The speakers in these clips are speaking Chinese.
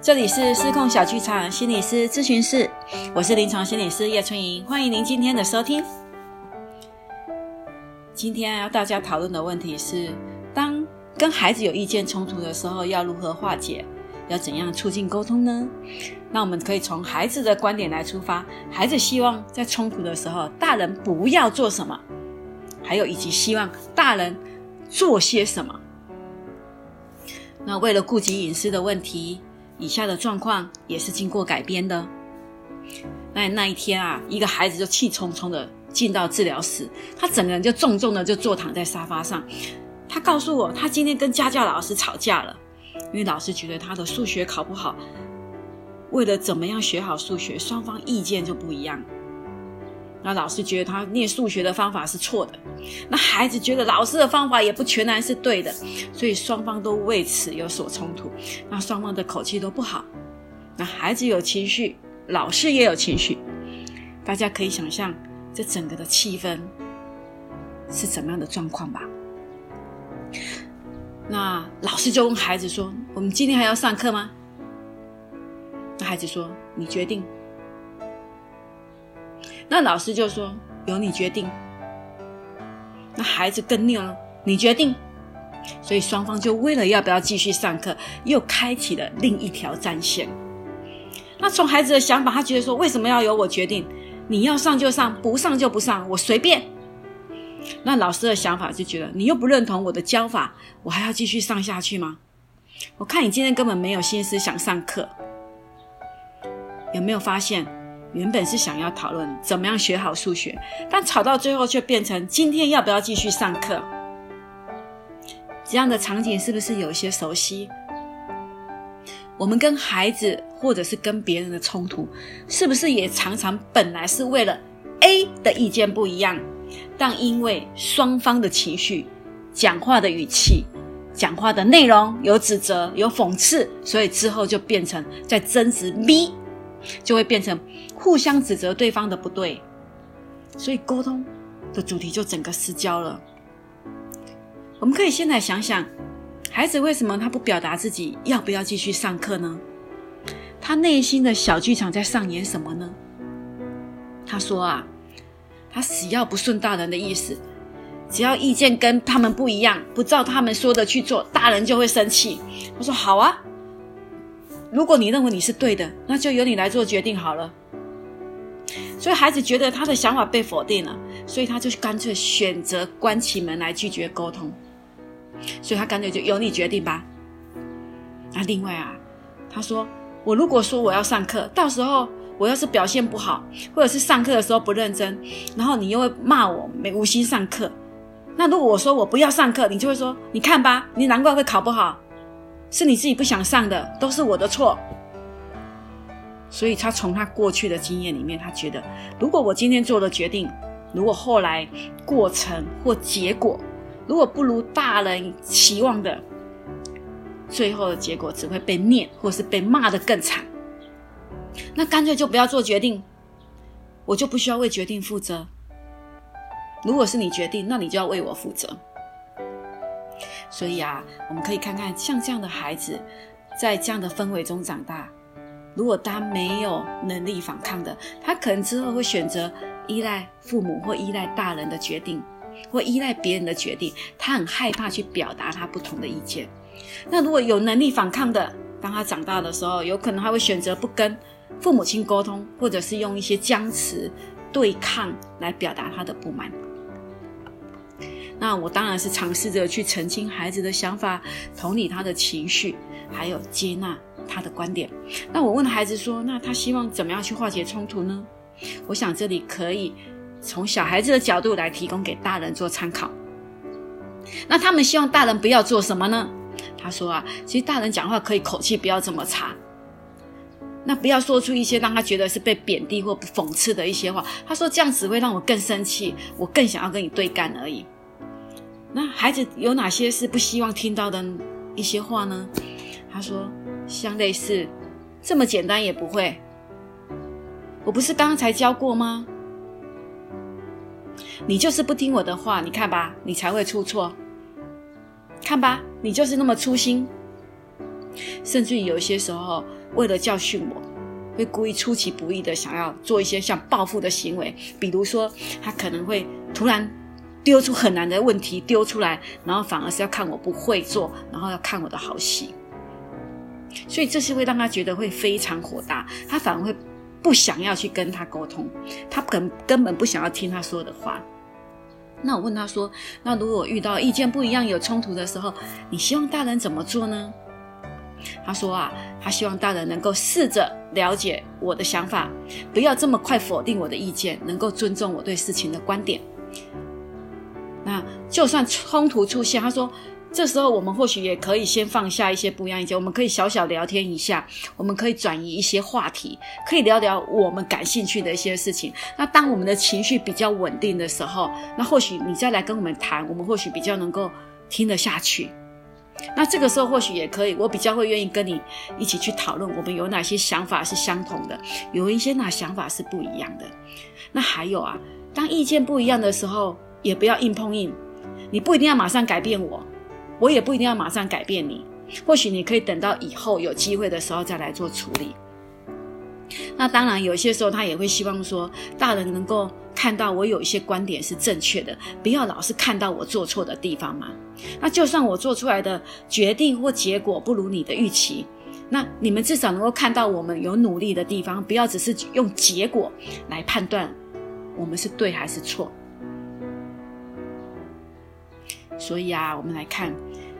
这里是失控小剧场心理师咨询室，我是临床心理师叶春莹，欢迎您今天的收听。今天要大家讨论的问题是：当跟孩子有意见冲突的时候，要如何化解？要怎样促进沟通呢？那我们可以从孩子的观点来出发，孩子希望在冲突的时候，大人不要做什么，还有以及希望大人做些什么。那为了顾及隐私的问题，以下的状况也是经过改编的。那那一天啊，一个孩子就气冲冲的进到治疗室，他整个人就重重的就坐躺在沙发上。他告诉我，他今天跟家教老师吵架了，因为老师觉得他的数学考不好，为了怎么样学好数学，双方意见就不一样。那老师觉得他念数学的方法是错的，那孩子觉得老师的方法也不全然是对的，所以双方都为此有所冲突。那双方的口气都不好，那孩子有情绪，老师也有情绪，大家可以想象这整个的气氛是怎么样的状况吧？那老师就问孩子说：“我们今天还要上课吗？”那孩子说：“你决定。”那老师就说：“由你决定。”那孩子更拗了，你决定。所以双方就为了要不要继续上课，又开启了另一条战线。那从孩子的想法，他觉得说：“为什么要由我决定？你要上就上，不上就不上，我随便。”那老师的想法就觉得：“你又不认同我的教法，我还要继续上下去吗？我看你今天根本没有心思想上课。”有没有发现？原本是想要讨论怎么样学好数学，但吵到最后却变成今天要不要继续上课？这样的场景是不是有些熟悉？我们跟孩子或者是跟别人的冲突，是不是也常常本来是为了 A 的意见不一样，但因为双方的情绪、讲话的语气、讲话的内容有指责、有讽刺，所以之后就变成在争执 B。就会变成互相指责对方的不对，所以沟通的主题就整个失焦了。我们可以先来想想，孩子为什么他不表达自己要不要继续上课呢？他内心的小剧场在上演什么呢？他说啊，他死要不顺大人的意思，只要意见跟他们不一样，不照他们说的去做，大人就会生气。我说好啊。如果你认为你是对的，那就由你来做决定好了。所以孩子觉得他的想法被否定了，所以他就干脆选择关起门来拒绝沟通。所以他干脆就由你决定吧。那另外啊，他说：“我如果说我要上课，到时候我要是表现不好，或者是上课的时候不认真，然后你又会骂我没无心上课。那如果我说我不要上课，你就会说：你看吧，你难怪会考不好。”是你自己不想上的，都是我的错。所以他从他过去的经验里面，他觉得，如果我今天做了决定，如果后来过程或结果如果不如大人期望的，最后的结果只会被念，或是被骂的更惨。那干脆就不要做决定，我就不需要为决定负责。如果是你决定，那你就要为我负责。所以啊，我们可以看看像这样的孩子，在这样的氛围中长大，如果他没有能力反抗的，他可能之后会选择依赖父母或依赖大人的决定，或依赖别人的决定。他很害怕去表达他不同的意见。那如果有能力反抗的，当他长大的时候，有可能他会选择不跟父母亲沟通，或者是用一些僵持对抗来表达他的不满。那我当然是尝试着去澄清孩子的想法，同理他的情绪，还有接纳他的观点。那我问孩子说：“那他希望怎么样去化解冲突呢？”我想这里可以从小孩子的角度来提供给大人做参考。那他们希望大人不要做什么呢？他说啊，其实大人讲话可以口气不要这么差。那不要说出一些让他觉得是被贬低或讽刺的一些话。他说这样只会让我更生气，我更想要跟你对干而已。那孩子有哪些是不希望听到的一些话呢？他说像类似这么简单也不会，我不是刚刚才教过吗？你就是不听我的话，你看吧，你才会出错。看吧，你就是那么粗心。甚至有些时候，为了教训我，会故意出其不意的想要做一些像报复的行为。比如说，他可能会突然丢出很难的问题丢出来，然后反而是要看我不会做，然后要看我的好戏。所以这是会让他觉得会非常火大，他反而会不想要去跟他沟通，他根根本不想要听他说的话。那我问他说：“那如果遇到意见不一样、有冲突的时候，你希望大人怎么做呢？”他说啊，他希望大人能够试着了解我的想法，不要这么快否定我的意见，能够尊重我对事情的观点。那就算冲突出现，他说，这时候我们或许也可以先放下一些不一样意见，我们可以小小聊天一下，我们可以转移一些话题，可以聊聊我们感兴趣的一些事情。那当我们的情绪比较稳定的时候，那或许你再来跟我们谈，我们或许比较能够听得下去。那这个时候或许也可以，我比较会愿意跟你一起去讨论，我们有哪些想法是相同的，有一些哪想法是不一样的。那还有啊，当意见不一样的时候，也不要硬碰硬。你不一定要马上改变我，我也不一定要马上改变你。或许你可以等到以后有机会的时候再来做处理。那当然，有些时候他也会希望说，大人能够看到我有一些观点是正确的，不要老是看到我做错的地方嘛。那就算我做出来的决定或结果不如你的预期，那你们至少能够看到我们有努力的地方，不要只是用结果来判断我们是对还是错。所以啊，我们来看，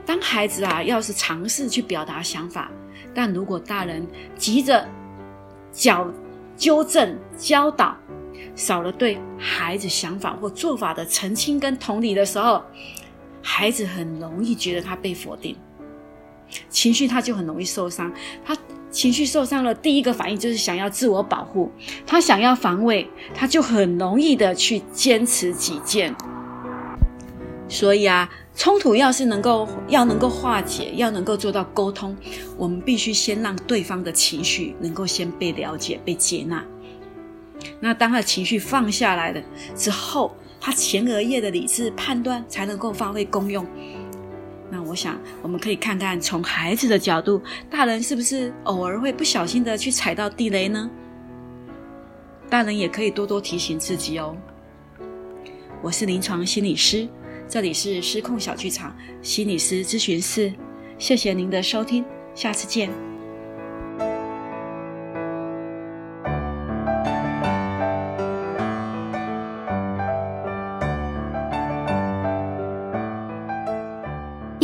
当孩子啊要是尝试去表达想法，但如果大人急着矫纠正教导，少了对孩子想法或做法的澄清跟同理的时候。孩子很容易觉得他被否定，情绪他就很容易受伤。他情绪受伤了，第一个反应就是想要自我保护，他想要防卫，他就很容易的去坚持己见。所以啊，冲突要是能够要能够化解，要能够做到沟通，我们必须先让对方的情绪能够先被了解、被接纳。那当他的情绪放下来了之后，他前额叶的理智判断才能够发挥功用。那我想，我们可以看看从孩子的角度，大人是不是偶尔会不小心的去踩到地雷呢？大人也可以多多提醒自己哦。我是临床心理师，这里是失控小剧场心理师咨询室。谢谢您的收听，下次见。